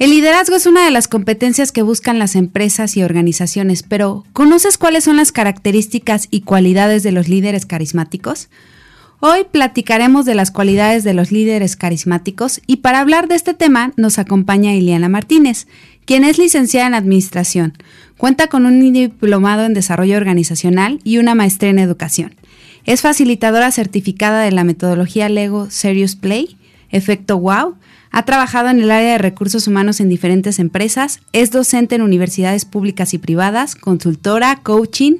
El liderazgo es una de las competencias que buscan las empresas y organizaciones, pero ¿conoces cuáles son las características y cualidades de los líderes carismáticos? Hoy platicaremos de las cualidades de los líderes carismáticos y para hablar de este tema nos acompaña Iliana Martínez, quien es licenciada en Administración, cuenta con un diplomado en Desarrollo Organizacional y una maestría en Educación. Es facilitadora certificada de la metodología Lego Serious Play, Efecto Wow, ha trabajado en el área de recursos humanos en diferentes empresas, es docente en universidades públicas y privadas, consultora, coaching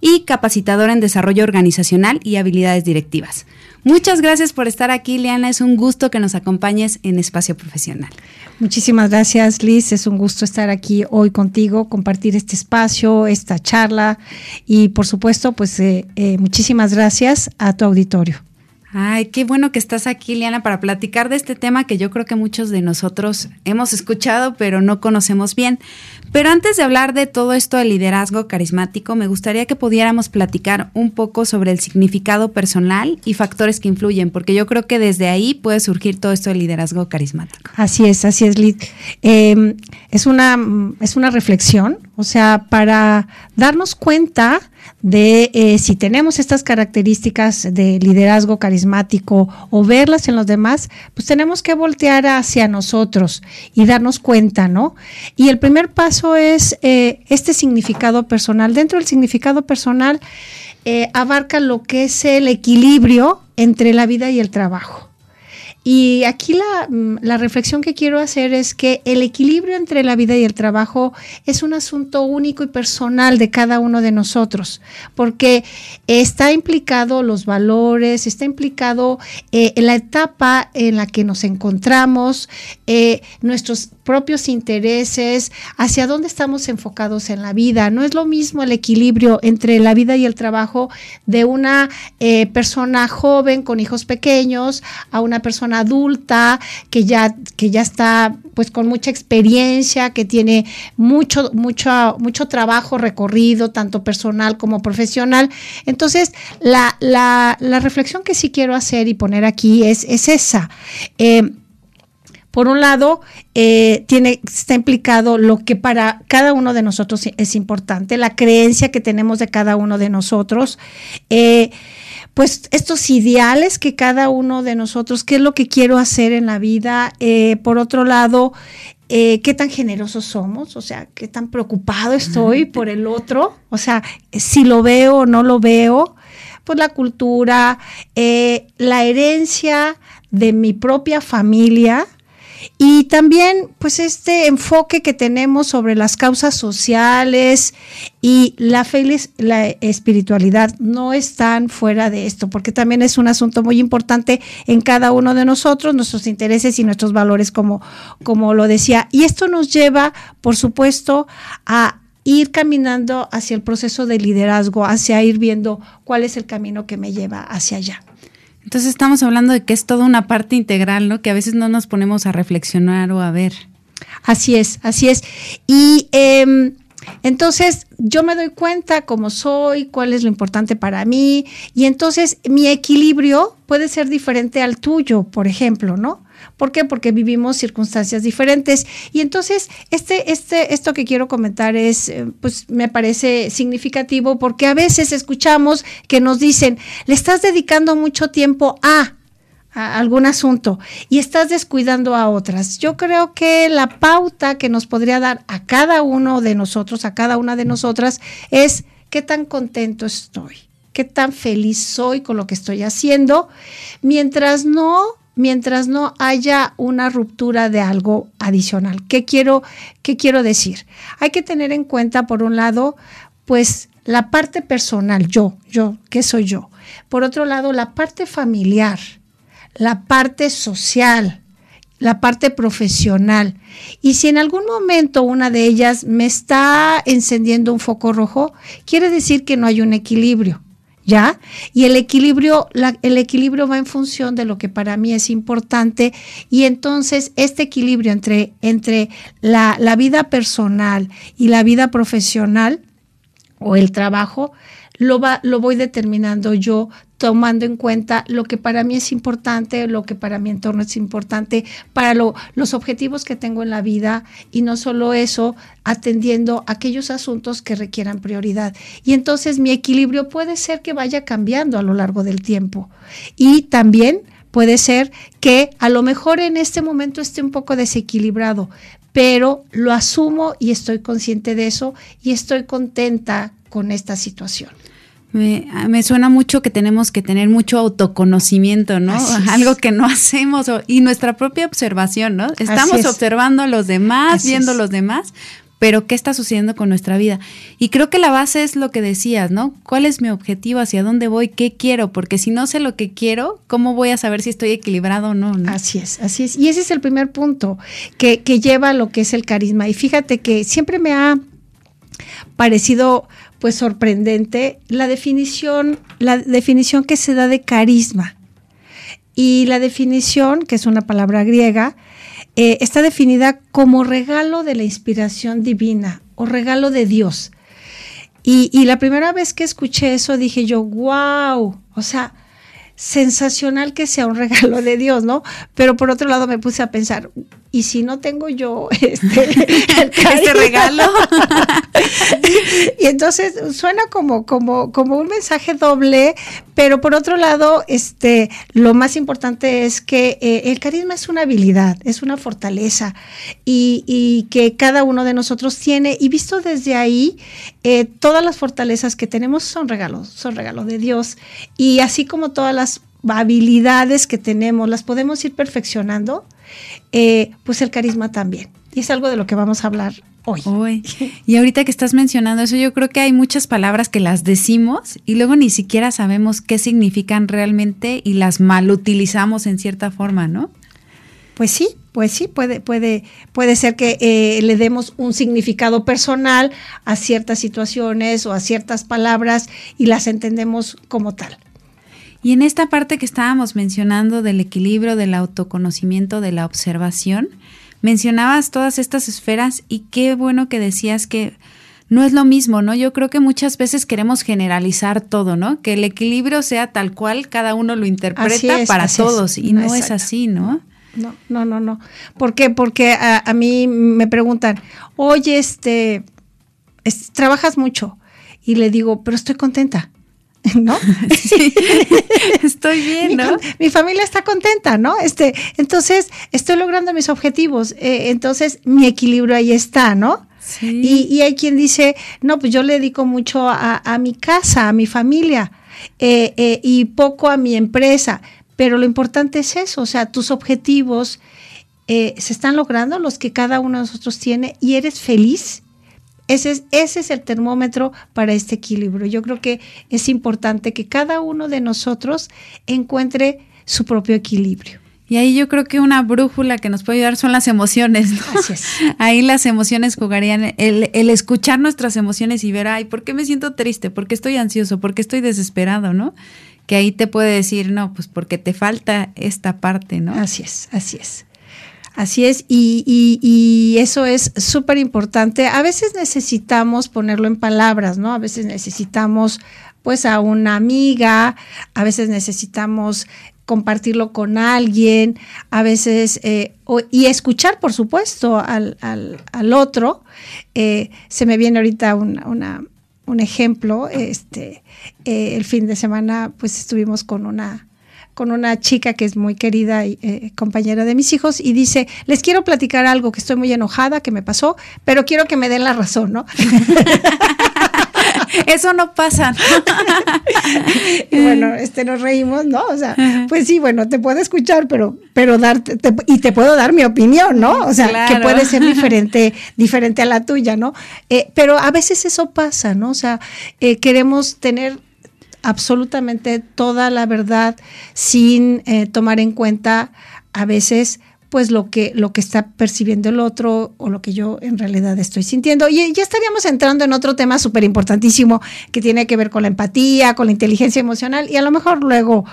y capacitadora en desarrollo organizacional y habilidades directivas. Muchas gracias por estar aquí, Liana. Es un gusto que nos acompañes en Espacio Profesional. Muchísimas gracias, Liz. Es un gusto estar aquí hoy contigo, compartir este espacio, esta charla y, por supuesto, pues eh, eh, muchísimas gracias a tu auditorio. Ay, qué bueno que estás aquí, Liana, para platicar de este tema que yo creo que muchos de nosotros hemos escuchado, pero no conocemos bien. Pero antes de hablar de todo esto del liderazgo carismático, me gustaría que pudiéramos platicar un poco sobre el significado personal y factores que influyen, porque yo creo que desde ahí puede surgir todo esto del liderazgo carismático. Así es, así es, Liz. Em, es, una, es una reflexión, o sea, para darnos cuenta de eh, si tenemos estas características de liderazgo carismático o verlas en los demás, pues tenemos que voltear hacia nosotros y darnos cuenta, ¿no? Y el primer paso es eh, este significado personal. Dentro del significado personal eh, abarca lo que es el equilibrio entre la vida y el trabajo. Y aquí la, mm, la, reflexión que quiero hacer es que el equilibrio entre la vida y el trabajo es un asunto único y personal de cada uno de nosotros, porque está implicado los valores, está implicado eh, la etapa en la que nos encontramos, eh, nuestros propios intereses, hacia dónde estamos enfocados en la vida. No es lo mismo el equilibrio entre la vida y el trabajo de una eh, persona joven con hijos pequeños a una persona adulta que ya, que ya está pues con mucha experiencia, que tiene mucho, mucho, mucho trabajo recorrido, tanto personal como profesional. Entonces, la, la, la reflexión que sí quiero hacer y poner aquí es, es esa. Eh, por un lado, eh, tiene, está implicado lo que para cada uno de nosotros es importante, la creencia que tenemos de cada uno de nosotros. Eh, pues estos ideales que cada uno de nosotros, qué es lo que quiero hacer en la vida. Eh, por otro lado, qué tan generosos somos, o sea, qué tan preocupado estoy por el otro, o sea, si lo veo o no lo veo, pues la cultura, la herencia de mi propia familia, y también, pues, este enfoque que tenemos sobre las causas sociales y la fe y la espiritualidad no están fuera de esto, porque también es un asunto muy importante en cada uno de nosotros, nuestros intereses y nuestros valores, como, como lo decía. Y esto nos lleva, por supuesto, a ir caminando hacia el proceso de liderazgo, hacia ir viendo cuál es el camino que me lleva hacia allá. Entonces estamos hablando de que es toda una parte integral, ¿no? Que a veces no nos ponemos a reflexionar o a ver. Así es, así es. Y em, entonces yo me doy cuenta cómo soy, cuál es lo importante para mí, y entonces mi equilibrio puede ser diferente al tuyo, por ejemplo, ¿no? ¿Por qué? Porque vivimos circunstancias diferentes. Y entonces, este, este, esto que quiero comentar es, eh, pues me parece significativo porque a veces escuchamos que nos dicen, le estás dedicando mucho tiempo a, algún asunto y estás descuidando a otras. Yo creo que la pauta que nos podría dar a cada uno de nosotros, a cada una de nosotras, es qué tan contento estoy, qué tan feliz soy con lo que estoy haciendo, mientras no mientras no haya una ruptura de algo adicional. ¿Qué quiero, qué quiero decir? Hay que tener en cuenta, por un lado, pues la parte personal, yo, yo, ¿qué soy yo? Por otro lado, la parte familiar, la parte social la parte profesional. Y si en algún momento una de ellas me está encendiendo un foco rojo, quiere decir que no hay un equilibrio. ¿Ya? Y el equilibrio, el equilibrio va en función de lo que para mí es importante y entonces este equilibrio entre, entre la, la vida personal y la vida profesional o el trabajo lo, va, lo voy determinando yo tomando en cuenta lo que para mí es importante, lo que para mi entorno es importante, para los objetivos que tengo en la vida y no solo eso, atendiendo aquellos asuntos que requieran prioridad. Y entonces mi equilibrio puede ser que vaya cambiando a lo largo del tiempo. Y también puede ser que a lo mejor en este momento esté un poco desequilibrado, pero lo asumo y estoy consciente de eso y estoy contenta con esta situación. Me, suena mucho que tenemos que tener mucho autoconocimiento, ¿no? Algo que no hacemos y nuestra propia observación, ¿no? Estamos observando a los demás, viendo a los demás, pero ¿qué está sucediendo con nuestra vida? Y creo que la base es lo que decías, ¿no? ¿Cuál es mi objetivo? ¿Hacia dónde voy? ¿Qué quiero? Porque si no sé lo que quiero, ¿cómo voy a saber si estoy equilibrado o no? Así es, así es. Y ese es el primer punto que, que lleva a lo que es el carisma. Y fíjate que siempre me ha parecido pues sorprendente la definición, la definición que se da de carisma. Y la definición, que es una palabra griega, eh, está definida como regalo de la inspiración divina o regalo de Dios. Y, y la primera vez que escuché eso dije yo, wow, o sea, sensacional que sea un regalo de Dios, ¿no? Pero por otro lado me puse a pensar, ¿y si no tengo yo este, este regalo? y entonces suena como, como, como un mensaje doble, pero por otro lado, este, lo más importante es que eh, el carisma es una habilidad, es una fortaleza y, y, que cada uno de nosotros tiene. Y visto desde ahí, eh, todas las fortalezas que tenemos son regalos, son regalos de Dios. Y así como todas las habilidades que tenemos las podemos ir perfeccionando, eh, pues el carisma también. Y es algo de lo que vamos a hablar hoy. hoy. Y ahorita que estás mencionando eso, yo creo que hay muchas palabras que las decimos y luego ni siquiera sabemos qué significan realmente y las mal utilizamos en cierta forma, ¿no? Pues sí, pues sí, puede, puede, puede ser que eh, le demos un significado personal a ciertas situaciones o a ciertas palabras y las entendemos como tal. Y en esta parte que estábamos mencionando del equilibrio, del autoconocimiento, de la observación, mencionabas todas estas esferas y qué bueno que decías que no es lo mismo, ¿no? Yo creo que muchas veces queremos generalizar todo, ¿no? Que el equilibrio sea tal cual cada uno lo interpreta para todos y no es así, ¿no? No, no, no, no. ¿Por qué? Porque a, mí me preguntan, oye, este, trabajas mucho. Y le digo, pero estoy contenta. ¿no? Sí, estoy bien, ¿no? Mi, familia está contenta, ¿no? Este, entonces, estoy logrando mis objetivos, eh, entonces mi equilibrio ahí está, ¿no? Sí. Y, hay quien dice, no, pues yo le dedico mucho a, mi casa, a mi familia, eh, eh, y poco a mi empresa, pero lo importante es eso, o sea, tus objetivos se están logrando, los que cada uno de nosotros tiene, y eres feliz ese es, ese es el termómetro para este equilibrio. Yo creo que es importante que cada uno de nosotros encuentre su propio equilibrio. Y ahí yo creo que una brújula que nos puede ayudar son las emociones. Ahí las emociones jugarían, el, el, escuchar nuestras emociones y ver, ay, ¿por qué me siento triste? ¿Por qué estoy ansioso? ¿Por qué estoy desesperado? ¿No? Que ahí te puede decir, no, pues porque te falta esta parte, ¿no? Así es, así es. Así es, y, eso es súper importante. A veces necesitamos ponerlo en palabras, ¿no? A veces necesitamos pues a una amiga, a veces necesitamos compartirlo con alguien, a veces, eh, y escuchar, por supuesto, al, otro. Eh, se me viene ahorita un ejemplo, este, eh, el fin de semana pues estuvimos con una con una chica que es muy querida y eh, compañera de mis hijos y dice, les quiero platicar algo que estoy muy enojada, que me pasó, pero quiero que me den la razón, ¿no? Eso no pasa. y bueno, este nos reímos, ¿no? O sea, pues sí, bueno, te puedo escuchar, pero, pero darte, y te puedo dar mi opinión, ¿no? O sea, que puede ser diferente, diferente a la tuya, ¿no? Eh, pero a veces eso pasa, ¿no? O sea, eh, queremos tener absolutamente toda la verdad sin eh, tomar en cuenta a veces pues lo que, lo que está percibiendo el otro o lo que yo en realidad estoy sintiendo. Y ya estaríamos entrando en otro tema súper importantísimo que tiene que ver con la empatía, con la inteligencia emocional y a lo mejor luego,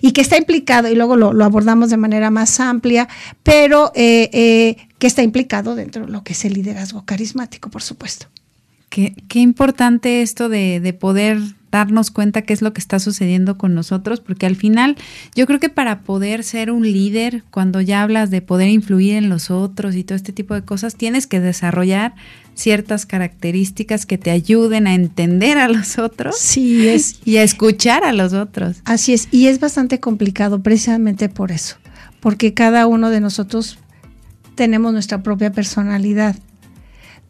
y que está implicado, y luego lo, abordamos de manera más amplia, pero eh, eh, que está implicado dentro de lo que es el liderazgo carismático, por supuesto. Qué, qué importante esto de, de poder darnos cuenta qué es lo que está sucediendo con nosotros, porque al final yo creo que para poder ser un líder, cuando ya hablas de poder influir en los otros y todo este tipo de cosas, tienes que desarrollar ciertas características que te ayuden a entender a los otros sí, es, y a escuchar a los otros. Así es, y es bastante complicado precisamente por eso, porque cada uno de nosotros tenemos nuestra propia personalidad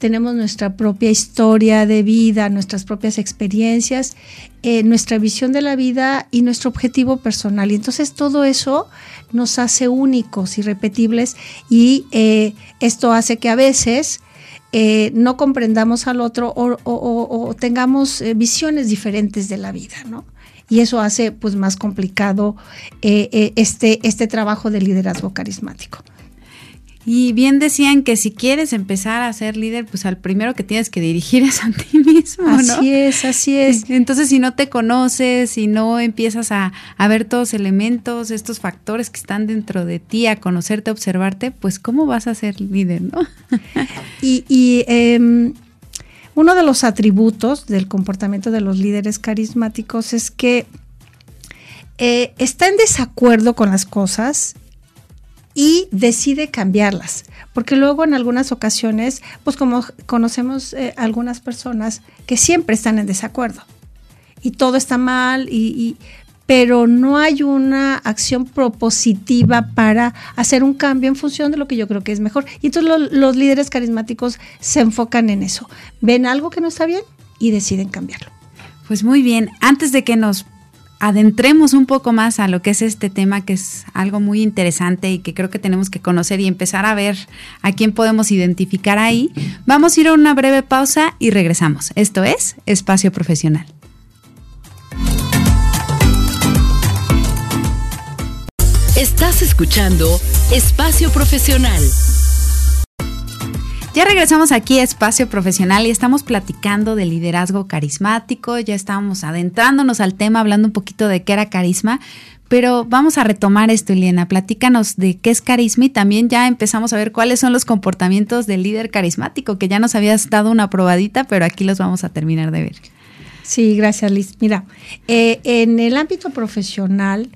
tenemos nuestra propia historia de vida, nuestras propias experiencias, eh, nuestra visión de la vida y nuestro objetivo personal. Y entonces todo eso nos hace únicos, irrepetibles y eh, esto hace que a veces eh, no comprendamos al otro o, tengamos visiones diferentes de la vida, ¿no? Y eso hace pues más complicado este, este trabajo de liderazgo carismático. Y bien decían que si quieres empezar a ser líder, pues al primero que tienes que dirigir es a ti mismo. Así es, así es. Entonces, si no te conoces, si no empiezas a, ver todos los elementos, estos factores que están dentro de ti, a conocerte, a observarte, pues ¿cómo vas a ser líder, no? y, em, uno de los atributos del comportamiento de los líderes carismáticos es que eh, está en desacuerdo con las cosas y decide cambiarlas. Porque luego en algunas ocasiones, pues como conocemos eh, algunas personas que siempre están en desacuerdo y todo está mal, y, pero no hay una acción propositiva para hacer un cambio en función de lo que yo creo que es mejor. Y entonces los líderes carismáticos se enfocan en eso. Ven algo que no está bien y deciden cambiarlo. Pues muy bien, antes de que nos adentremos un poco más a lo que es este tema, que es algo muy interesante y que creo que tenemos que conocer y empezar a ver a quién podemos identificar ahí, vamos a ir a una breve pausa y regresamos. Esto es Espacio Profesional. Estás escuchando Espacio Profesional. Ya regresamos aquí a Espacio Profesional y estamos platicando de liderazgo carismático, ya estamos adentrándonos al tema, hablando un poquito de qué era carisma, pero vamos a retomar esto, Eliana. Platícanos de qué es carisma y también ya empezamos a ver cuáles son los comportamientos del líder carismático, que ya nos habías dado una probadita, pero aquí los vamos a terminar de ver. Sí, gracias, Liz. Mira, eh, en el ámbito profesional,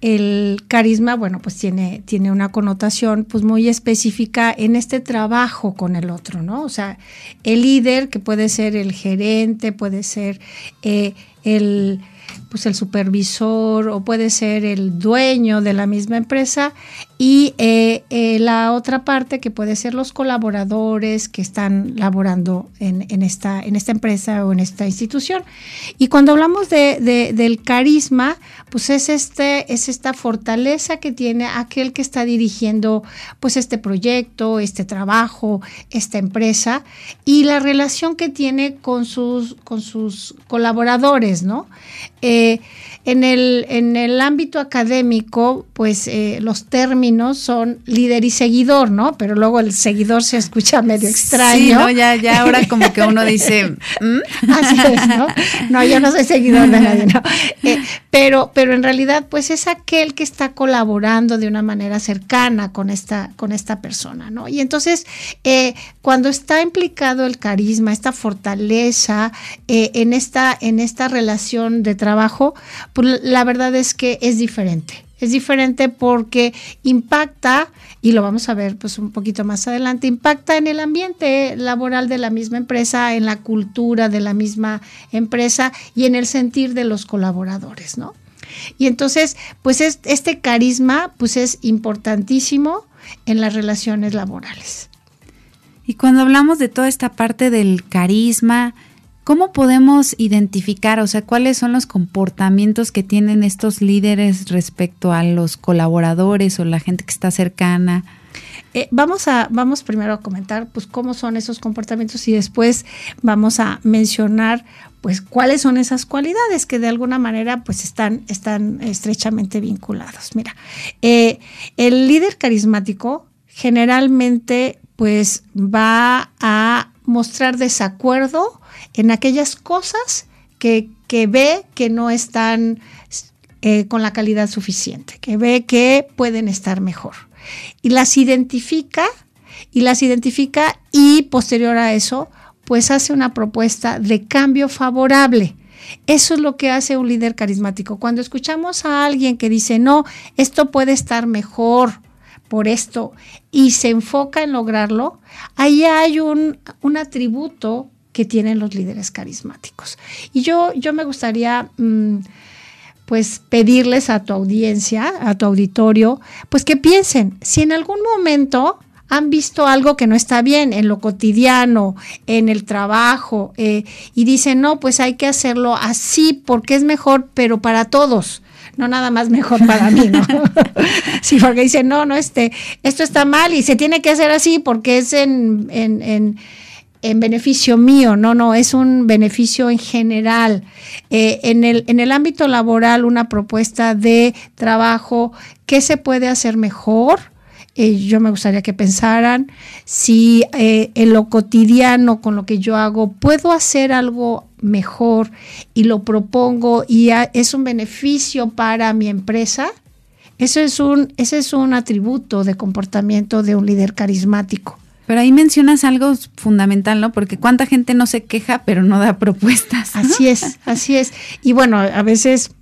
el carisma, bueno, pues tiene, tiene una connotación pues muy específica en este trabajo con el otro, ¿no? O sea, el líder, que puede ser el gerente, puede ser eh, el pues el supervisor o puede ser el dueño de la misma empresa y eh, eh, la otra parte que puede ser los colaboradores que están laborando en, esta, en esta empresa o en esta institución. Y cuando hablamos de, del carisma, pues es, este, es esta fortaleza que tiene aquel que está dirigiendo pues este proyecto, este trabajo, esta empresa y la relación que tiene con sus, con sus colaboradores, ¿no? Eh, en, el, en el ámbito académico, pues eh, los términos son líder y seguidor, ¿no? Pero luego el seguidor se escucha medio extraño. Sí, ¿no? Ya, ya ahora como que uno dice... ¿Mm? Así es, ¿no? No, yo no soy seguidor de nadie, ¿no? Eh, pero, pero en realidad, pues es aquel que está colaborando de una manera cercana con esta, con esta persona, ¿no? Y entonces, cuando está implicado el carisma, esta fortaleza en, esta, en esta relación de trabajo, pues la verdad es que es diferente. Es diferente porque impacta, y lo vamos a ver pues un poquito más adelante, impacta en el ambiente laboral de la misma empresa, en la cultura de la misma empresa y en el sentir de los colaboradores, ¿no? Y entonces, pues este carisma pues es importantísimo en las relaciones laborales. Y cuando hablamos de toda esta parte del carisma, ¿Cómo podemos identificar, o sea, cuáles son los comportamientos que tienen estos líderes respecto a los colaboradores o la gente que está cercana? eh, vamos a vamos primero a comentar pues cómo son esos comportamientos y después vamos a mencionar pues cuáles son esas cualidades que de alguna manera pues están, están estrechamente vinculados. Mira, eh, el líder carismático generalmente pues va a mostrar desacuerdo en aquellas cosas que, ve que no están eh, con la calidad suficiente, que ve que pueden estar mejor. Y las identifica y las identifica y posterior a eso pues hace una propuesta de cambio favorable. Eso es lo que hace un líder carismático. Cuando escuchamos a alguien que dice, no, esto puede estar mejor por esto, y se enfoca en lograrlo, ahí hay un, atributo que tienen los líderes carismáticos. Y yo, yo me gustaría... Mm, pues pedirles a tu audiencia, a tu auditorio, pues que piensen, si en algún momento han visto algo que no está bien en lo cotidiano, en el trabajo, eh, y dicen, no, pues hay que hacerlo así porque es mejor, pero para todos. No nada más mejor para mí, ¿no? sí, porque dicen, no, no, este, esto está mal y se tiene que hacer así porque es en, en, en, en beneficio mío, no, no, es un beneficio en general. Eh, en, el, en el ámbito laboral, una propuesta de trabajo, ¿qué se puede hacer mejor? Eh, yo me gustaría que pensaran si eh, en lo cotidiano con lo que yo hago puedo hacer algo mejor y lo propongo y es un beneficio para mi empresa. Eso es un, ese es un atributo de comportamiento de un líder carismático. Pero ahí mencionas algo fundamental, ¿no? Porque cuánta gente no se queja, pero no da propuestas. Así es, así es. Y bueno, a veces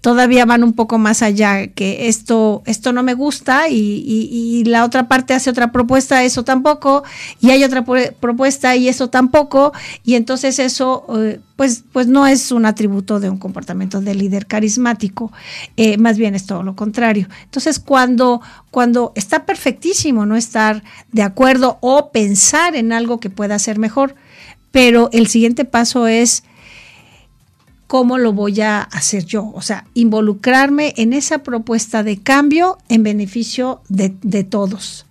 todavía van un poco más allá, que esto, esto no me gusta y, la otra parte hace otra propuesta, eso tampoco, y hay otra propuesta y eso tampoco, y entonces eso eh, pues, pues no es un atributo de un comportamiento de líder carismático, eh, más bien es todo lo contrario. Entonces cuando, cuando está perfectísimo no estar de acuerdo o pensar en algo que pueda ser mejor, pero el siguiente paso es cómo lo voy a hacer yo. O sea, involucrarme en esa propuesta de cambio en beneficio de, todos.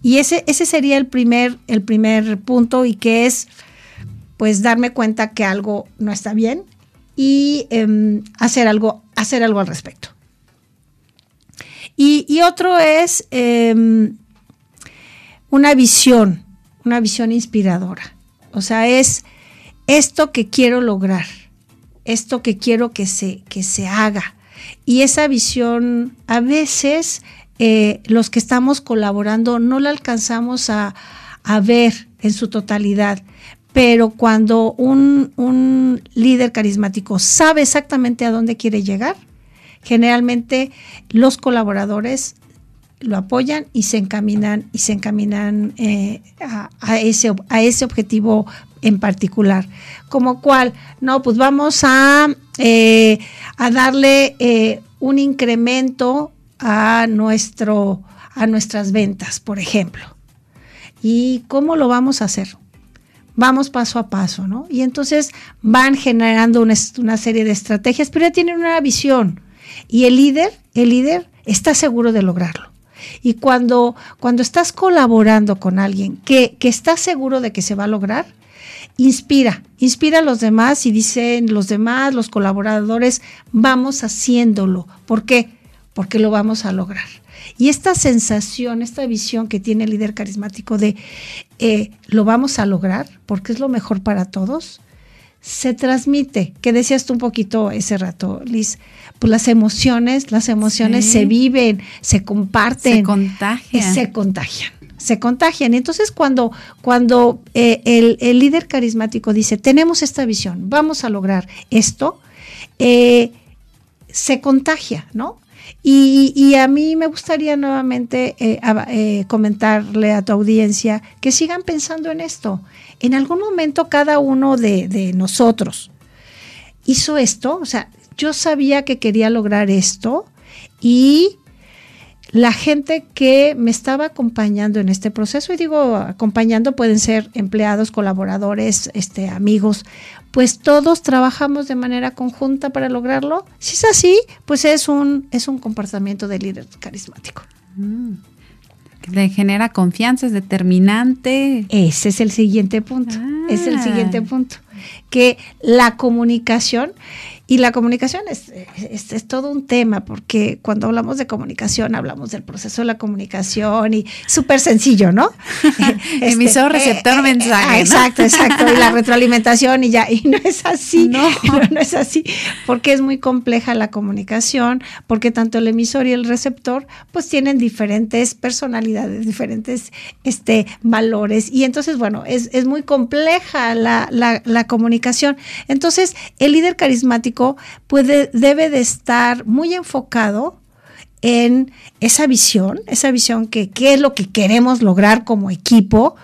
Y ese, ese sería el primer, el primer punto y que es pues darme cuenta que algo no está bien y em, hacer, algo, hacer algo al respecto. Y, otro es em, una visión, una visión inspiradora. O sea, es esto que quiero lograr esto que quiero que se, que se haga. Y esa visión, a veces eh, los que estamos colaborando no la alcanzamos a, ver en su totalidad, pero cuando un, un, líder carismático sabe exactamente a dónde quiere llegar, generalmente los colaboradores lo apoyan y se encaminan y se encaminan eh, a, ese, a ese objetivo en particular. Como cual, no, pues vamos a, eh, a darle eh, un incremento a, nuestro, a nuestras ventas, por ejemplo. ¿Y cómo lo vamos a hacer? Vamos paso a paso, ¿no? Y entonces van generando una, una serie de estrategias, pero ya tienen una visión. Y el líder, el líder está seguro de lograrlo. Y cuando, cuando estás colaborando con alguien que, que está seguro de que se va a lograr, inspira, inspira a los demás y dicen los demás, los colaboradores, vamos haciéndolo. ¿Por qué? Porque lo vamos a lograr. Y esta sensación, esta visión que tiene el líder carismático de eh, lo vamos a lograr porque es lo mejor para todos, se transmite, que decías tú un poquito ese rato, Liz, pues las emociones, las emociones se viven, se comparten. Se contagian. Se contagian, se contagian. Entonces cuando, cuando eh, el, líder carismático dice, tenemos esta visión, vamos a lograr esto, eh, se contagia, ¿no? Y, a mí me gustaría nuevamente eh, comentarle a tu audiencia que sigan pensando en esto, en algún momento cada uno de, nosotros hizo esto, o sea, yo sabía que quería lograr esto y la gente que me estaba acompañando en este proceso, y digo acompañando pueden ser empleados, colaboradores, este, amigos, pues todos trabajamos de manera conjunta para lograrlo. Si es así, pues es un, es un comportamiento de líder carismático. Mm. Le genera confianza, es determinante. Ese es el siguiente punto. Es el siguiente ah. punto. Que la comunicación y la comunicación es, es, todo un tema, porque cuando hablamos de comunicación, hablamos del proceso de la comunicación y súper sencillo, ¿no? este, Emisor, receptor, eh, eh, mensaje. Ah, exacto, exacto. Y la retroalimentación y ya. Y no es así. No. no. es así, porque es muy compleja la comunicación, porque tanto el emisor y el receptor, pues tienen diferentes personalidades, diferentes este, valores. Y entonces, bueno, es, es muy compleja la, la, la comunicación. Entonces, el líder carismático puede, debe de estar muy enfocado en esa visión, esa visión que qué es lo que queremos lograr como equipo.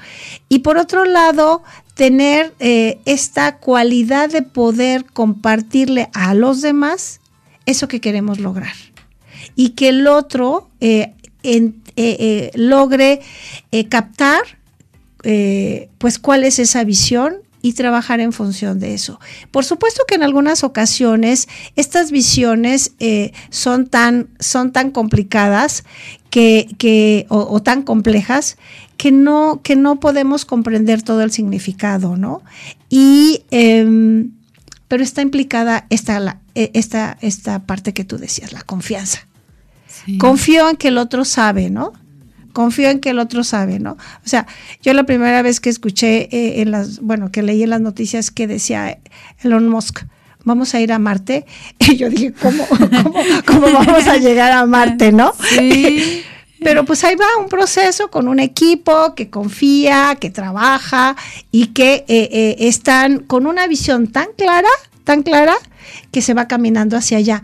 Y por otro lado tener eh, esta cualidad de poder compartirle a los demás eso que queremos lograr. Y que el otro eh, eh, logre captar pues cuál es esa visión y trabajar en función de eso. Por supuesto que en algunas ocasiones estas visiones eh, son, tan, son tan complicadas que, o, tan complejas que no, que no podemos comprender todo el significado, ¿no? Y, em, pero está implicada esta, la, e, esta, esta parte que tú decías, la confianza. Confío en que el otro sabe, ¿no? Confío en que el otro sabe, ¿no? O sea, yo la primera vez que escuché eh, en las, bueno, que leí en las noticias que decía Elon Musk, vamos a ir a Marte, y yo dije, ¿cómo, cómo, vamos a llegar a Marte, no? Sí. Pero pues ahí va un proceso con un equipo que confía, que trabaja y que eh, eh, están con una visión tan clara, tan clara, que se va caminando hacia allá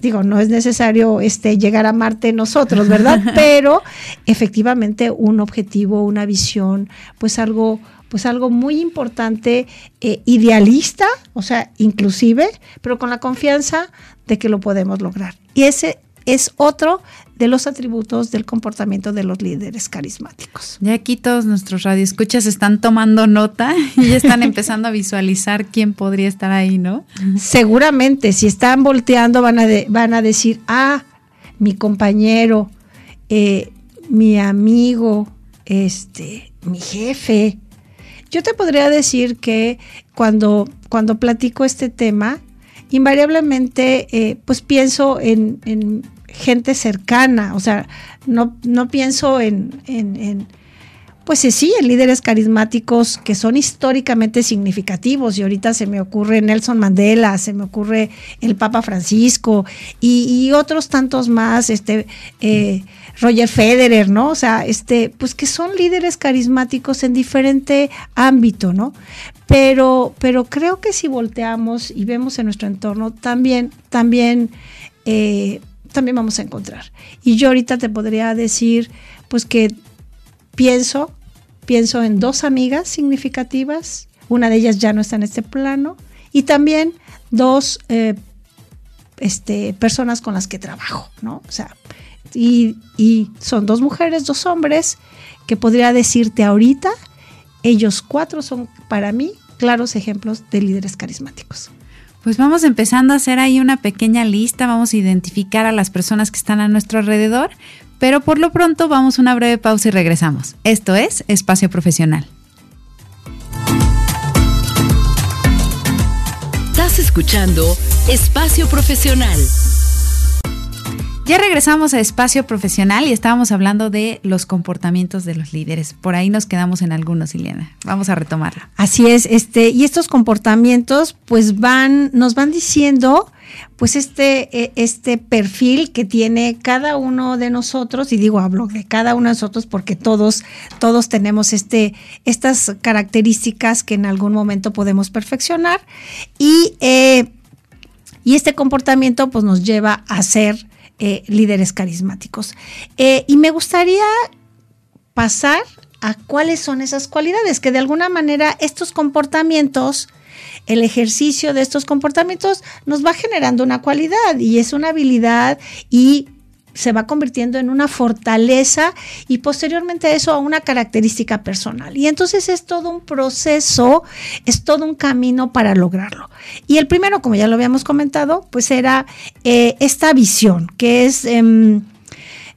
digo, no es necesario este, llegar a Marte nosotros, ¿verdad? Pero efectivamente un objetivo, una visión, pues algo, pues algo muy importante, eh, idealista, o sea, inclusive, pero con la confianza de que lo podemos lograr. Y ese es otro de los atributos del comportamiento de los líderes carismáticos. Ya aquí todos nuestros radioescuchas están tomando nota y ya están empezando a visualizar quién podría estar ahí, ¿no? Seguramente, si están volteando van a, van a decir, ah, mi compañero, eh, mi amigo, este, mi jefe. Yo te podría decir que cuando, cuando platico este tema, invariablemente eh, pues pienso en, gente cercana, o sea, no, no pienso en, en, pues sí, en líderes carismáticos que son históricamente significativos. Y ahorita se me ocurre Nelson Mandela, se me ocurre el Papa Francisco y, otros tantos más, este eh, Roger Federer, ¿no? O sea, este, pues que son líderes carismáticos en diferente ámbito, ¿no? Pero, pero creo que si volteamos y vemos en nuestro entorno, también, también eh, también vamos a encontrar. Y yo ahorita te podría decir, pues que pienso, pienso en dos amigas significativas, una de ellas ya no está en este plano, y también dos eh, este, personas con las que trabajo, ¿no? O sea, y, y son dos mujeres, dos hombres, que podría decirte ahorita, ellos cuatro son para mí claros ejemplos de líderes carismáticos. Pues vamos empezando a hacer ahí una pequeña lista, vamos a identificar a las personas que están a nuestro alrededor, pero por lo pronto vamos a una breve pausa y regresamos. Esto es Espacio Profesional. Estás escuchando Espacio Profesional. Ya regresamos a Espacio Profesional y estábamos hablando de los comportamientos de los líderes. Por ahí nos quedamos en algunos, Ileana. Vamos a retomarla. Así es, este, y estos comportamientos, pues van, nos van diciendo, pues este, e, este perfil que tiene cada uno de nosotros, y digo, hablo de cada uno de nosotros porque todos, todos tenemos este, estas características que en algún momento podemos perfeccionar, y, eh, y este comportamiento pues nos lleva a ser eh, líderes carismáticos. Eh, y me gustaría pasar a cuáles son esas cualidades, que de alguna manera estos comportamientos, el ejercicio de estos comportamientos nos va generando una cualidad y es una habilidad y se va convirtiendo en una fortaleza y posteriormente eso a una característica personal. Y entonces es todo un proceso, es todo un camino para lograrlo. Y el primero, como ya lo habíamos comentado, pues era eh, esta visión, que es... Em,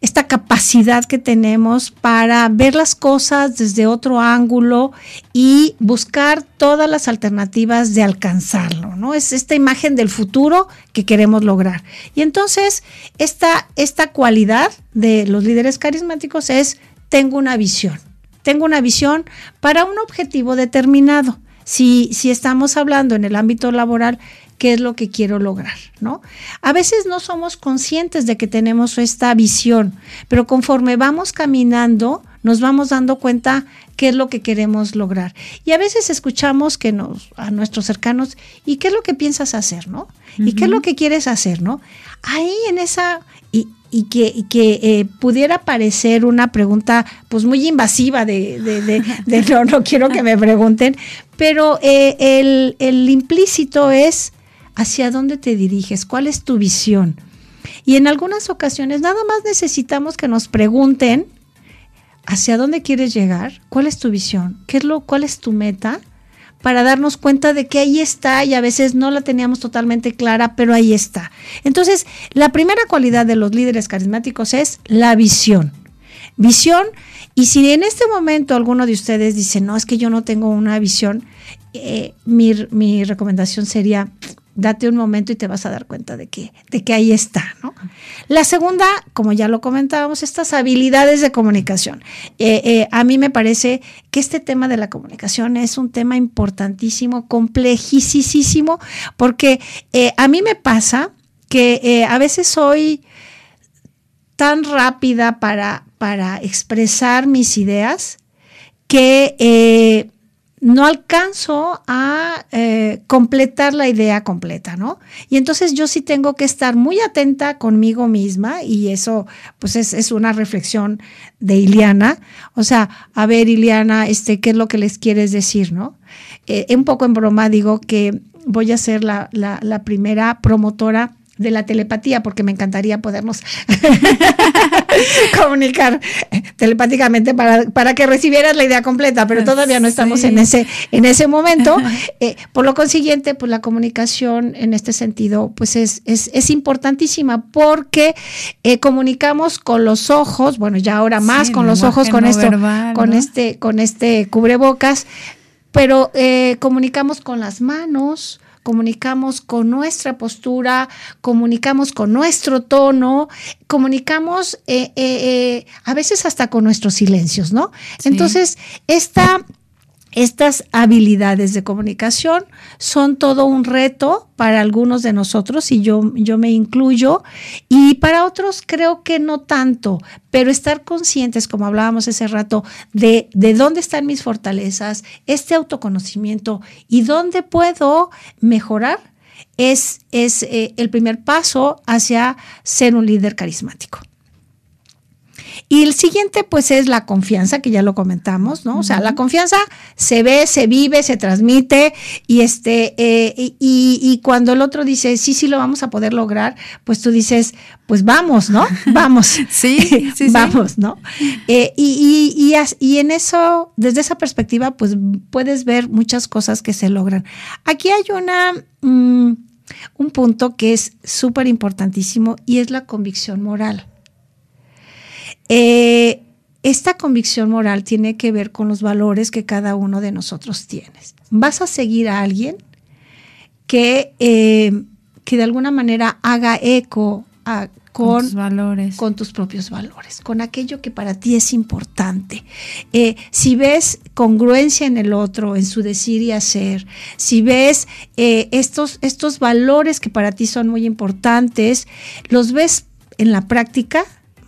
esta capacidad que tenemos para ver las cosas desde otro ángulo y buscar todas las alternativas de alcanzarlo, ¿no? Es esta imagen del futuro que queremos lograr. Y entonces, esta, esta cualidad de los líderes carismáticos es, tengo una visión, tengo una visión para un objetivo determinado. Si, si estamos hablando en el ámbito laboral, qué es lo que quiero lograr, ¿no? A veces no somos conscientes de que tenemos esta visión, pero conforme vamos caminando, nos vamos dando cuenta qué es lo que queremos lograr. Y a veces escuchamos que nos, a nuestros cercanos, ¿y qué es lo que piensas hacer, no? ¿Y qué es lo que quieres hacer, no? Ahí en esa, y, y que, que eh, pudiera parecer una pregunta pues muy invasiva de, de, no, no quiero que me pregunten, pero eh, el, el implícito es hacia dónde te diriges, cuál es tu visión. Y en algunas ocasiones nada más necesitamos que nos pregunten hacia dónde quieres llegar, cuál es tu visión, qué es lo, cuál es tu meta, para darnos cuenta de que ahí está y a veces no la teníamos totalmente clara, pero ahí está. Entonces, la primera cualidad de los líderes carismáticos es la visión. Visión, y si en este momento alguno de ustedes dice, no, es que yo no tengo una visión, eh, mi, mi recomendación sería, date un momento y te vas a dar cuenta de que, de que ahí está, ¿no? La segunda, como ya lo comentábamos, estas habilidades de comunicación. Eh, eh, a mí me parece que este tema de la comunicación es un tema importantísimo, complejísimo, porque eh, a mí me pasa que a veces soy tan rápida para, para expresar mis ideas que no alcanzo a eh, completar la idea completa, ¿no? Y entonces yo sí tengo que estar muy atenta conmigo misma y eso pues es, una reflexión de Iliana. O sea, a ver Iliana, este, ¿qué es lo que les quieres decir, no? Eh, un poco en broma digo que voy a ser la, la primera promotora de la telepatía, porque me encantaría podernos comunicar telepáticamente para, para, que recibieras la idea completa, pero todavía no estamos en, ese, en ese momento. Eh, por lo consiguiente, pues la comunicación en este sentido, pues es, es, es importantísima porque eh, comunicamos con los ojos, bueno, ya ahora más con los ojos, con esto, con este, con este cubrebocas, pero eh, comunicamos con las manos, comunicamos con nuestra postura, comunicamos con nuestro tono, comunicamos eh, eh, eh, a veces hasta con nuestros silencios, ¿no? Entonces, esta estas habilidades de comunicación son todo un reto para algunos de nosotros y yo, yo me incluyo y para otros creo que no tanto, pero estar conscientes, como hablábamos ese rato, de, de dónde están mis fortalezas, este autoconocimiento y dónde puedo mejorar es, es eh, el primer paso hacia ser un líder carismático. Y el siguiente, pues, es la confianza, que ya lo comentamos, ¿no? O sea, la confianza se ve, se vive, se transmite, y este, eh, y, cuando el otro dice, sí, sí, lo vamos a poder lograr, pues tú dices, pues vamos, ¿no? Vamos. sí, sí, vamos, ¿no? Eh, y, y, y, en eso, desde esa perspectiva, pues puedes ver muchas cosas que se logran. Aquí hay una. Mm, un punto que es súper importantísimo y es la convicción moral. Eh, esta convicción moral tiene que ver con los valores que cada uno de nosotros tiene. Vas a seguir a alguien que, eh, que de alguna manera haga eco con, tus valores. con tus propios valores, con aquello que para ti es importante. Eh, si ves congruencia en el otro, en su decir y hacer, si ves estos, estos valores que para ti son muy importantes, los ves en la práctica,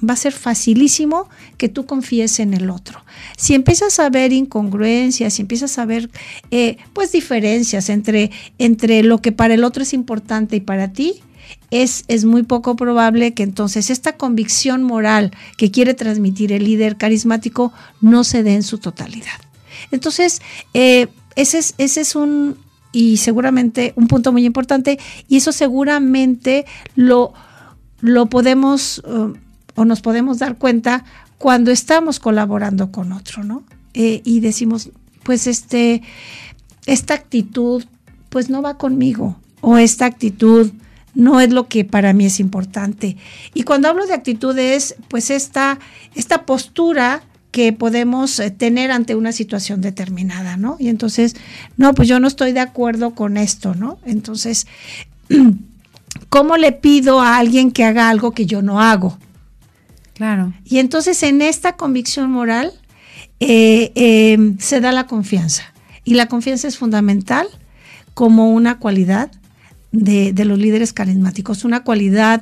va a ser facilísimo que tú confíes en el otro. Si empiezas a ver incongruencias, si empiezas a ver eh, pues diferencias entre, entre lo que para el otro es importante y para ti, es, es, muy poco probable que entonces esta convicción moral que quiere transmitir el líder carismático no se dé en su totalidad. Entonces, eh, ese, es, ese es un, y seguramente un punto muy importante, y eso seguramente lo, lo podemos uh, o nos podemos dar cuenta cuando estamos colaborando con otro, ¿no? Eh, y decimos, pues este, esta actitud, pues no va conmigo, o esta actitud no es lo que para mí es importante. Y cuando hablo de actitudes, pues esta, esta postura que podemos eh, tener ante una situación determinada, ¿no? Y entonces, no, pues yo no estoy de acuerdo con esto, ¿no? Entonces, ¿cómo le pido a alguien que haga algo que yo no hago? Claro. Y entonces en esta convicción moral eh, eh, se da la confianza. Y la confianza es fundamental como una cualidad de, los líderes carismáticos, una cualidad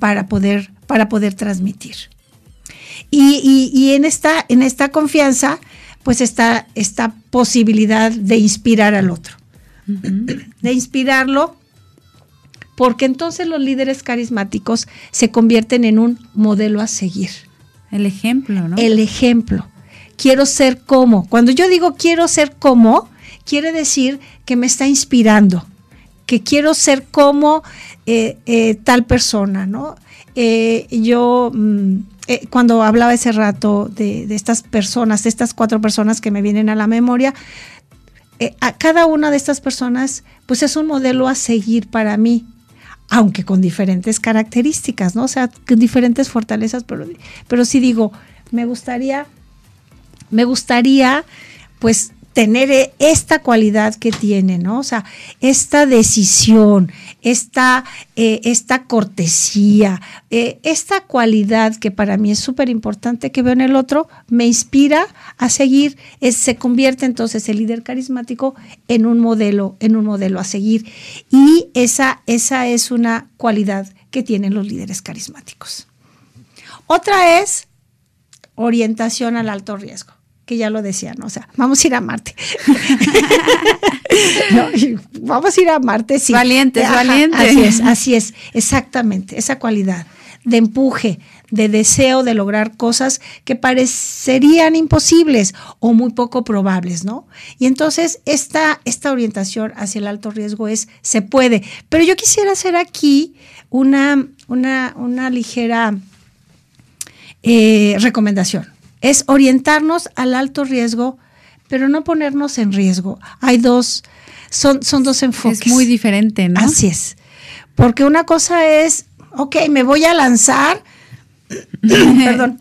para, poder, para poder transmitir. Y, en, esta, en esta confianza, pues está esta posibilidad de inspirar al otro, de inspirarlo, porque entonces los líderes carismáticos se convierten en un modelo a seguir. El ejemplo, ¿no? El ejemplo. Quiero ser como. Cuando yo digo quiero ser como, quiere decir que me está inspirando, que quiero ser como eh, eh, tal persona, ¿no? Eh, yo... Mm, cuando hablaba ese rato de, estas personas, de estas cuatro personas que me vienen a la memoria, a cada una de estas personas, pues es un modelo a seguir para mí, aunque con diferentes características, ¿no? O sea, con diferentes fortalezas, pero, pero sí digo, me gustaría, me gustaría, pues, tener e, esta cualidad que tiene, ¿no? O sea, esta decisión, esta, eh, esta cortesía, eh, esta cualidad que para mí es súper importante que veo en el otro, me inspira a seguir, se convierte entonces el líder carismático en un modelo, en un modelo a seguir. Y esa, esa es una cualidad que tienen los líderes carismáticos. Otra es orientación al alto riesgo que ya lo decían, o sea, vamos a ir a Marte. vamos a ir a Marte, sí. Valientes, valientes. Así es, así es, exactamente, esa cualidad de empuje, de deseo de lograr cosas que parecerían imposibles o muy poco probables, ¿no? Y entonces esta, esta orientación hacia el alto riesgo es, se puede. Pero yo quisiera hacer aquí una, una, una ligera eh, recomendación es orientarnos al alto riesgo, pero no ponernos en riesgo. Hay dos, son, son dos enfoques. Es muy diferente, ¿no? Así es. Porque una cosa es, ok, me voy a lanzar, perdón,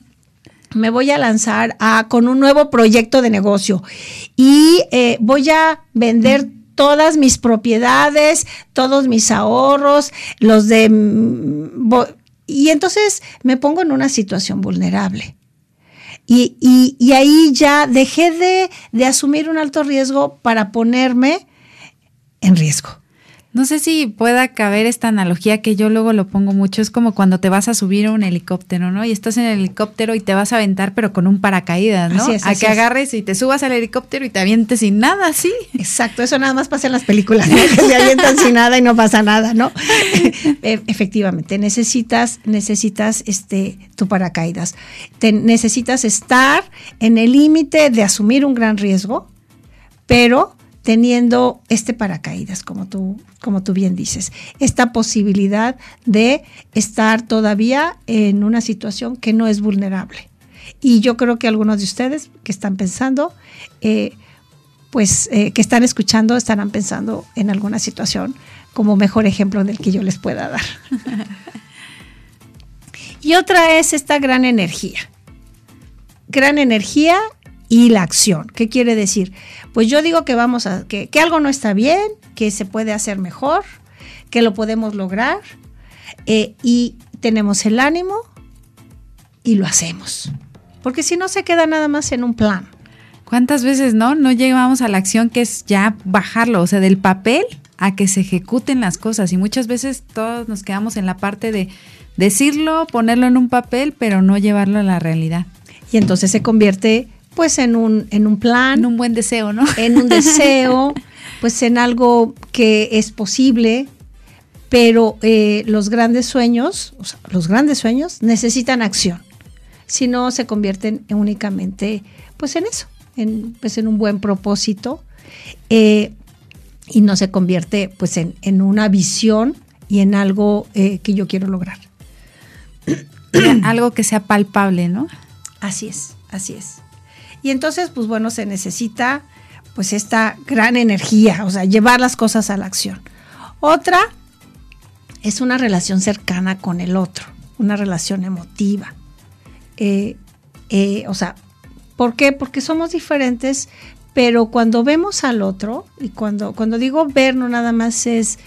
me voy a lanzar a, con un nuevo proyecto de negocio y eh, voy a vender todas mis propiedades, todos mis ahorros, los de... Mm, y entonces me pongo en una situación vulnerable. Y, y, y ahí ya dejé de, de asumir un alto riesgo para ponerme en riesgo. No sé si pueda caber esta analogía que yo luego lo pongo mucho. Es como cuando te vas a subir a un helicóptero, ¿no? Y estás en el helicóptero y te vas a aventar, pero con un paracaídas, ¿no? a que agarres y te subas al helicóptero y te avientes sin nada, sí. Exacto, eso nada más pasa en las películas, ¿no? que se avientan sin nada y no pasa nada, ¿no? E, efectivamente, necesitas, necesitas este, tu paracaídas. Te, necesitas estar en el límite de asumir un gran riesgo, pero teniendo este paracaídas, como tú, como tú bien dices, esta posibilidad de estar todavía en una situación que no es vulnerable. Y yo creo que algunos de ustedes que están pensando, eh, pues eh, que están escuchando, estarán pensando en alguna situación como mejor ejemplo del que yo les pueda dar. y otra es esta gran energía. Gran energía y la acción. ¿Qué quiere decir? Pues yo digo que vamos a, que, algo no está bien, que se puede hacer mejor, que lo podemos lograr eh, y tenemos el ánimo y lo hacemos. Porque si no se queda nada más en un plan. ¿Cuántas veces no? No llegamos a la acción que es ya bajarlo, o sea, del papel a que se ejecuten las cosas. Y muchas veces todos nos quedamos en la parte de decirlo, ponerlo en un papel, pero no llevarlo a la realidad. Y entonces se convierte pues en un, en un plan. En un buen deseo, ¿no? En un deseo, pues en algo que es posible, pero eh, los grandes sueños, los grandes sueños necesitan acción. Si no, se convierten únicamente pues en eso, en, pues en un buen propósito eh, y no se convierte pues en, en, una visión y en algo eh, que yo quiero lograr. algo que sea palpable, ¿no? Así es, así es. Y entonces, pues bueno, se necesita pues esta gran energía, o sea, llevar las cosas a la acción. Otra, es una relación cercana con el otro, una relación emotiva. Eh, eh, o sea, ¿por qué? Porque somos diferentes, pero cuando vemos al otro, y cuando, cuando digo ver, no nada más es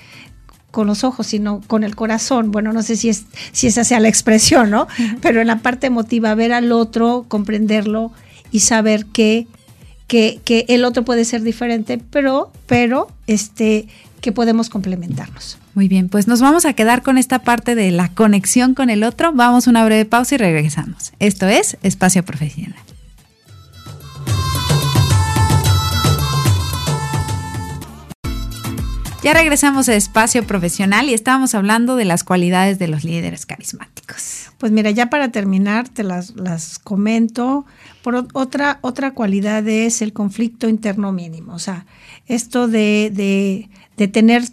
con los ojos, sino con el corazón. Bueno, no sé si, es, si esa sea la expresión, ¿no? Pero en la parte emotiva, ver al otro, comprenderlo y saber que, que, el otro puede ser diferente, pero, pero, este, que podemos complementarnos. Muy bien, pues nos vamos a quedar con esta parte de la conexión con el otro. Vamos a una breve pausa y regresamos. Esto es Espacio Profesional. Ya regresamos a Espacio Profesional y estábamos hablando de las cualidades de los líderes carismáticos. Pues mira, ya para terminar, te las, las comento. Por otra, otra cualidad es el conflicto interno mínimo. O sea, esto de, de, de tener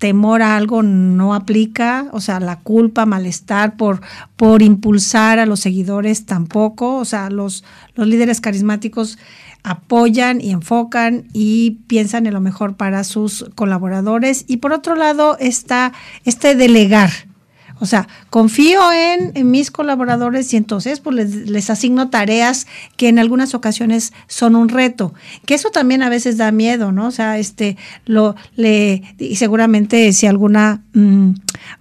temor a algo no aplica, o sea, la culpa, malestar por, por impulsar a los seguidores tampoco, o sea, los, los líderes carismáticos apoyan y enfocan y piensan en lo mejor para sus colaboradores. Y por otro lado está este delegar, o sea, confío en, mis colaboradores y entonces pues les, asigno tareas que en algunas ocasiones son un reto, que eso también a veces da miedo, ¿no? O sea, este, lo, le, y seguramente si alguna mm,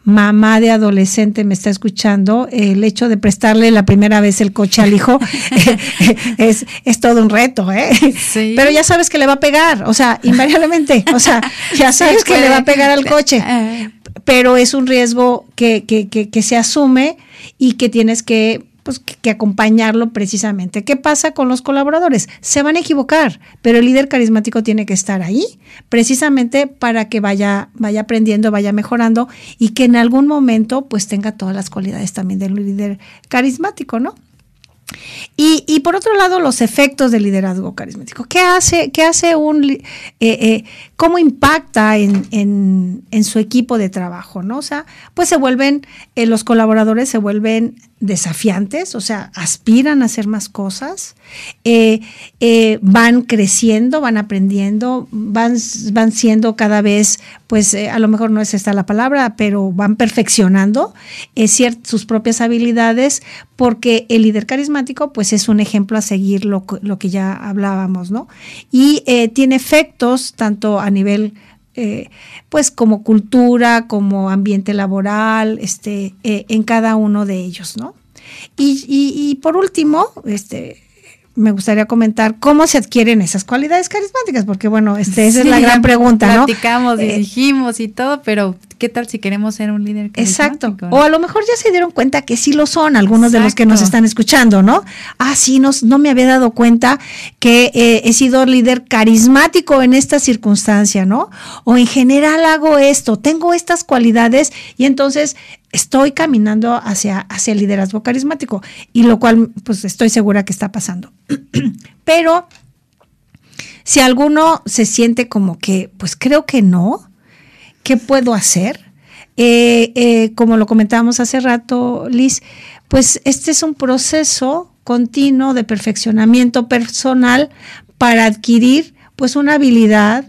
mamá de adolescente me está escuchando, el hecho de prestarle la primera vez el coche al hijo es, es todo un reto, ¿eh? Sí. Pero ya sabes que le va a pegar, o sea, invariablemente, o sea, ya sabes que le va a pegar al coche. Eh pero es un riesgo que, que, que, se asume y que tienes que, pues, que, acompañarlo precisamente. ¿Qué pasa con los colaboradores? Se van a equivocar, pero el líder carismático tiene que estar ahí precisamente para que vaya, vaya aprendiendo, vaya mejorando y que en algún momento pues tenga todas las cualidades también del líder carismático, ¿no? Y, por otro lado, los efectos del liderazgo carismático. ¿Qué hace, qué hace un, eh, eh, cómo impacta en, su equipo de trabajo? ¿no? O sea, pues se vuelven, eh, los colaboradores se vuelven desafiantes, o sea, aspiran a hacer más cosas, eh, eh, van creciendo, van aprendiendo, van, van siendo cada vez, pues eh, a lo mejor no es esta la palabra, pero van perfeccionando sus propias habilidades, porque el líder carismático, pues es un ejemplo a seguir lo, lo que ya hablábamos, ¿no? Y tiene efectos tanto a nivel pues como cultura, como ambiente laboral, este, en cada uno de ellos, ¿no? Y, y, y por último, este, me gustaría comentar cómo se adquieren esas cualidades carismáticas, porque bueno, este, esa es la gran pregunta, ¿no? Platicamos eh, dijimos y todo, pero ¿qué tal si queremos ser un líder carismático? Exacto. O a lo mejor ya se dieron cuenta que sí lo son algunos de los que nos están escuchando, ¿no? Ah, sí, no, no me había dado cuenta que eh, he sido líder carismático en esta circunstancia, ¿no? O en general hago esto, tengo estas cualidades y entonces estoy caminando hacia, hacia el liderazgo carismático y lo cual pues estoy segura que está pasando. Pero si alguno se siente como que pues creo que no, ¿qué puedo hacer? Eh, eh, como lo comentábamos hace rato, Liz, pues este es un proceso continuo de perfeccionamiento personal para adquirir pues una habilidad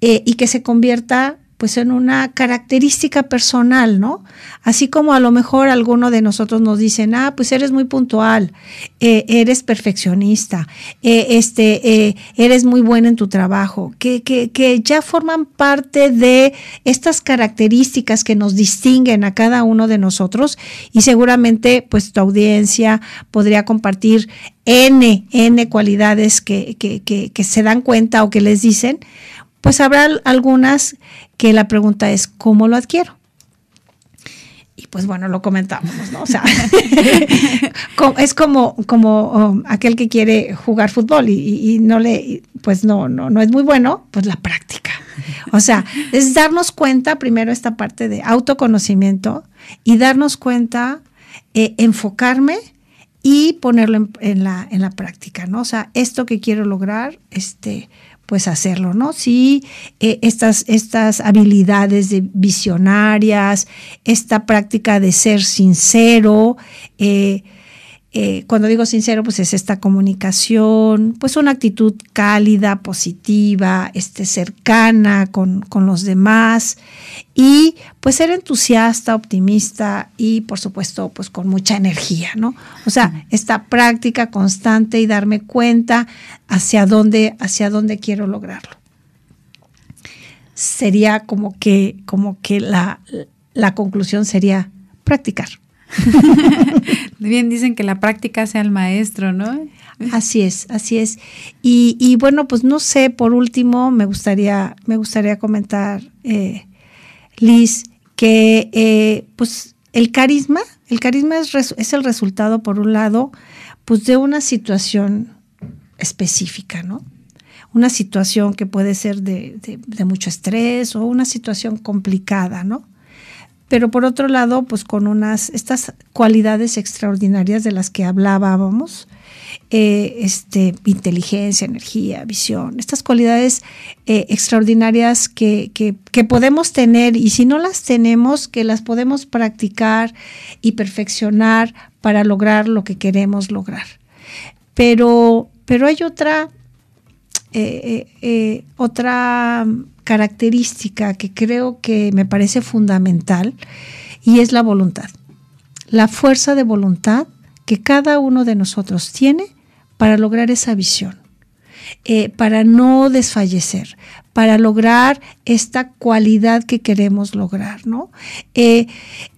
eh, y que se convierta pues en una característica personal, ¿no? Así como a lo mejor alguno de nosotros nos dicen, ah, pues eres muy puntual, eh, eres perfeccionista, eh, este, eh, eres muy bueno en tu trabajo, que, que, que ya forman parte de estas características que nos distinguen a cada uno de nosotros y seguramente pues tu audiencia podría compartir N, N cualidades que, que, que, que se dan cuenta o que les dicen, pues habrá algunas que la pregunta es, ¿cómo lo adquiero? Y pues bueno, lo comentamos, ¿no? O sea, es como, como um, aquel que quiere jugar fútbol y, no le, pues no, no, no es muy bueno, pues la práctica. O sea, es darnos cuenta primero esta parte de autoconocimiento y darnos cuenta, eh, enfocarme y ponerlo en, la, en la práctica, ¿no? O sea, esto que quiero lograr, este, pues hacerlo, ¿no? Sí, eh, estas, estas habilidades de visionarias, esta práctica de ser sincero, eh, eh, cuando digo sincero, pues es esta comunicación, pues una actitud cálida, positiva, este, cercana con, con los demás y pues ser entusiasta, optimista y por supuesto pues con mucha energía, ¿no? O sea, esta práctica constante y darme cuenta hacia dónde, hacia dónde quiero lograrlo. Sería como que, como que la, la conclusión sería practicar. Bien dicen que la práctica sea el maestro, ¿no? Así es, así es. Y, bueno, pues no sé, por último, me gustaría, me gustaría comentar, eh, Liz, que eh, pues el carisma, el carisma es, el resultado, por un lado, pues de una situación específica, ¿no? Una situación que puede ser de mucho estrés o una situación complicada, ¿no? Pero por otro lado, pues con unas, estas cualidades extraordinarias de las que hablábamos, eh, este, inteligencia, energía, visión, estas cualidades eh, extraordinarias que, que, podemos tener y si no las tenemos, que las podemos practicar y perfeccionar para lograr lo que queremos lograr. Pero, pero hay otra, eh, otra característica que creo que me parece fundamental y es la voluntad. La fuerza de voluntad que cada uno de nosotros tiene para lograr esa visión, eh, para no desfallecer, para lograr esta cualidad que queremos lograr, ¿no? Eh,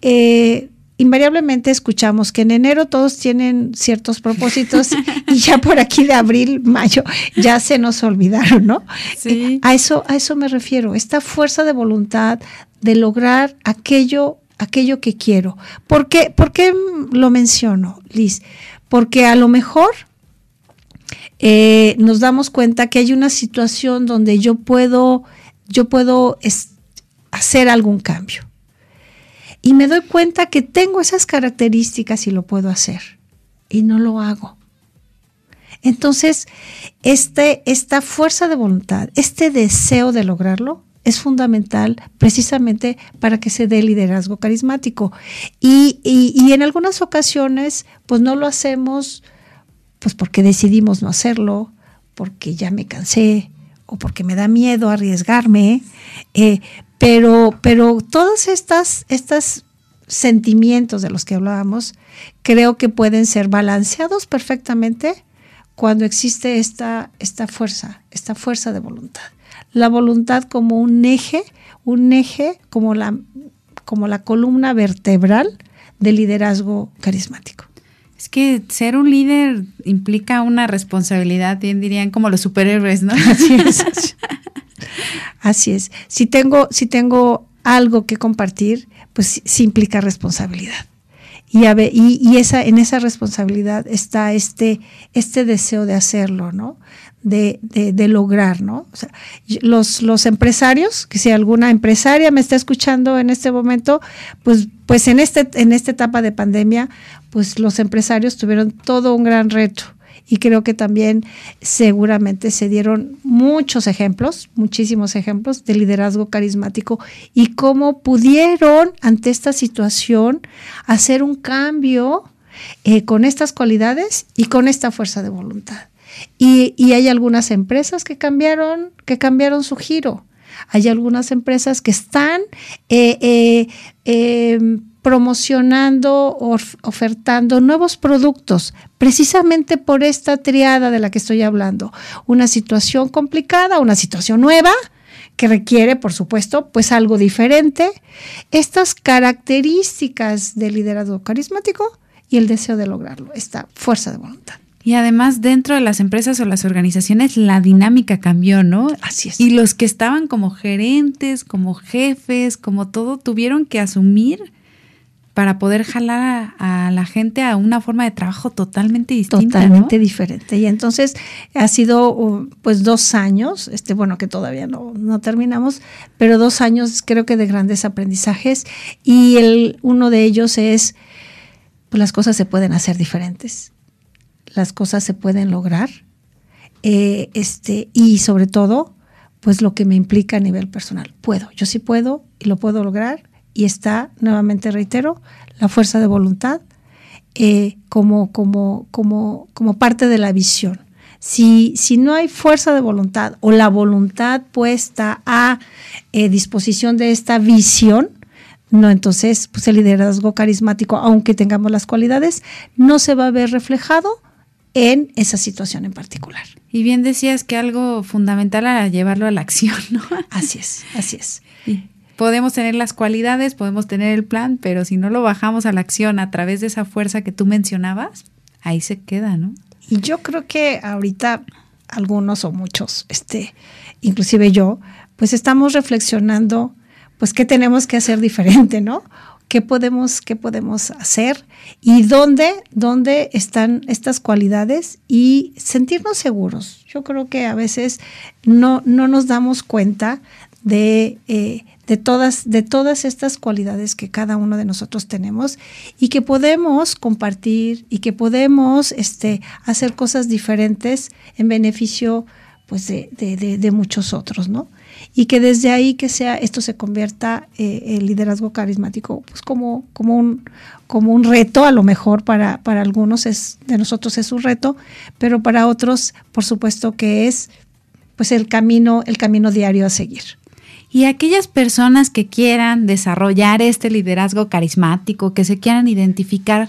eh, invariablemente escuchamos que en enero todos tienen ciertos propósitos y ya por aquí de abril, mayo, ya se nos olvidaron, ¿no? Sí. Eh, a, eso, a eso me refiero, esta fuerza de voluntad de lograr aquello, aquello que quiero. ¿Por qué, ¿Por qué lo menciono, Liz? Porque a lo mejor eh, nos damos cuenta que hay una situación donde yo puedo, yo puedo hacer algún cambio y me doy cuenta que tengo esas características y lo puedo hacer y no lo hago. Entonces, este, esta fuerza de voluntad, este deseo de lograrlo, es fundamental precisamente para que se dé liderazgo carismático. Y, y, en algunas ocasiones, pues no lo hacemos pues porque decidimos no hacerlo, porque ya me cansé o porque me da miedo arriesgarme, eh, pero, pero todos estos estas sentimientos de los que hablábamos, creo que pueden ser balanceados perfectamente cuando existe esta, esta fuerza, esta fuerza de voluntad. La voluntad como un eje, un eje como la, como la columna vertebral del liderazgo carismático. Es que ser un líder implica una responsabilidad, bien dirían como los superhéroes, ¿no? Así es. Así es. Si tengo, si tengo algo que compartir, pues sí implica responsabilidad. Y, a y, esa, en esa responsabilidad está este, este deseo de hacerlo, ¿no? De, de, lograr, ¿no? Los, los empresarios, que si alguna empresaria me está escuchando en este momento, pues, pues en, este, en esta etapa de pandemia, pues los empresarios tuvieron todo un gran reto y creo que también seguramente se dieron muchos ejemplos, muchísimos ejemplos de liderazgo carismático y cómo pudieron ante esta situación hacer un cambio eh, con estas cualidades y con esta fuerza de voluntad. Y, hay algunas empresas que cambiaron, que cambiaron su giro. Hay algunas empresas que están eh, eh, promocionando, ofertando nuevos productos, precisamente por esta triada de la que estoy hablando. Una situación complicada, una situación nueva, que requiere, por supuesto, pues algo diferente. Estas características del liderazgo carismático y el deseo de lograrlo, esta fuerza de voluntad. Y además dentro de las empresas o las organizaciones la dinámica cambió, ¿no? Así es. Y los que estaban como gerentes, como jefes, como todo, tuvieron que asumir para poder jalar a, la gente a una forma de trabajo totalmente distinta. Totalmente diferente. Y entonces ha sido uh, pues dos años, este, bueno, que todavía no, no terminamos, pero dos años creo que de grandes aprendizajes. Y el, uno de ellos es, pues las cosas se pueden hacer diferentes, las cosas se pueden lograr. Eh, este, y sobre todo, pues lo que me implica a nivel personal. Puedo, yo sí puedo y lo puedo lograr y está, nuevamente reitero, la fuerza de voluntad eh, como, como, como, como parte de la visión. Si, si, no hay fuerza de voluntad o la voluntad puesta a eh, disposición de esta visión, no, entonces, pues el liderazgo carismático, aunque tengamos las cualidades, no se va a ver reflejado en esa situación en particular. Y bien decías que algo fundamental era llevarlo a la acción, ¿no? Así es, así es. Podemos tener las cualidades, podemos tener el plan, pero si no lo bajamos a la acción a través de esa fuerza que tú mencionabas, ahí se queda, ¿no? Y yo creo que ahorita algunos o muchos, este, inclusive yo, pues estamos reflexionando pues qué tenemos que hacer diferente, ¿no? ¿Qué podemos, qué podemos hacer? ¿Y dónde, dónde están estas cualidades? Y sentirnos seguros. Yo creo que a veces no, no nos damos cuenta de, eh, de, todas, de todas estas cualidades que cada uno de nosotros tenemos y que podemos compartir y que podemos este, hacer cosas diferentes en beneficio pues, de, de, muchos otros, ¿no? y que desde ahí que sea esto se convierta eh, el liderazgo carismático pues como, como, un, como un reto, a lo mejor para, para algunos es, de nosotros es un reto, pero para otros por supuesto que es pues el camino, el camino diario a seguir. Y aquellas personas que quieran desarrollar este liderazgo carismático, que se quieran identificar,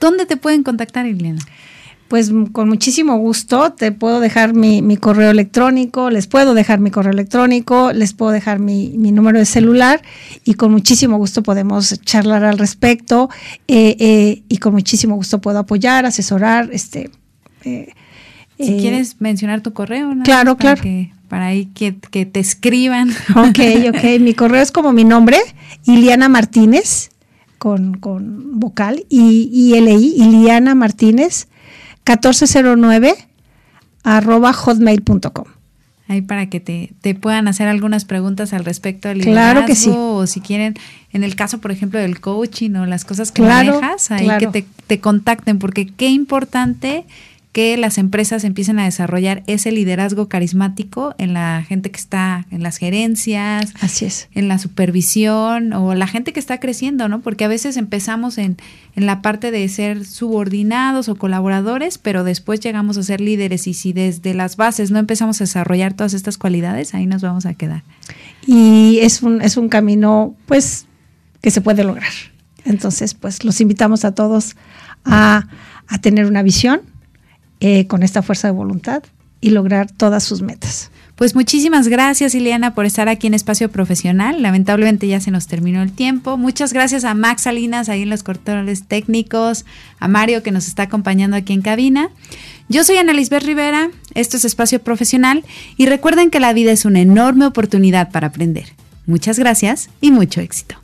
¿dónde te pueden contactar, Ileana? pues con muchísimo gusto te puedo dejar mi, correo electrónico, les puedo dejar mi correo electrónico, les puedo dejar mi, número de celular y con muchísimo gusto podemos charlar al respecto eh, eh, y con muchísimo gusto puedo apoyar, asesorar, este. Eh, si quieres mencionar tu correo, ¿no? Claro, para claro. Que, para ahí que, te escriban. Ok, ok. mi correo es como mi nombre, Iliana Martínez, con, con vocal, y, y LI, Iliana Martínez 1409 arroba hotmail.com. Ahí para que te, te, puedan hacer algunas preguntas al respecto del liderazgo. Claro que sí. O si quieren, en el caso, por ejemplo, del coaching o las cosas que manejas, ahí que te, te contacten, porque qué importante que las empresas empiecen a desarrollar ese liderazgo carismático en la gente que está en las gerencias, así es, en la supervisión o la gente que está creciendo, ¿no? Porque a veces empezamos en, en la parte de ser subordinados o colaboradores, pero después llegamos a ser líderes y si desde las bases no empezamos a desarrollar todas estas cualidades, ahí nos vamos a quedar. Y es un, es un camino, pues, que se puede lograr. Entonces, pues, los invitamos a todos a, a tener una visión, eh, con esta fuerza de voluntad y lograr todas sus metas. Pues muchísimas gracias, Ileana, por estar aquí en Espacio Profesional. Lamentablemente ya se nos terminó el tiempo. Muchas gracias a Max Salinas ahí en los controles técnicos, a Mario que nos está acompañando aquí en cabina. Yo soy Ana Lisbeth Rivera, esto es Espacio Profesional y recuerden que la vida es una enorme oportunidad para aprender. Muchas gracias y mucho éxito.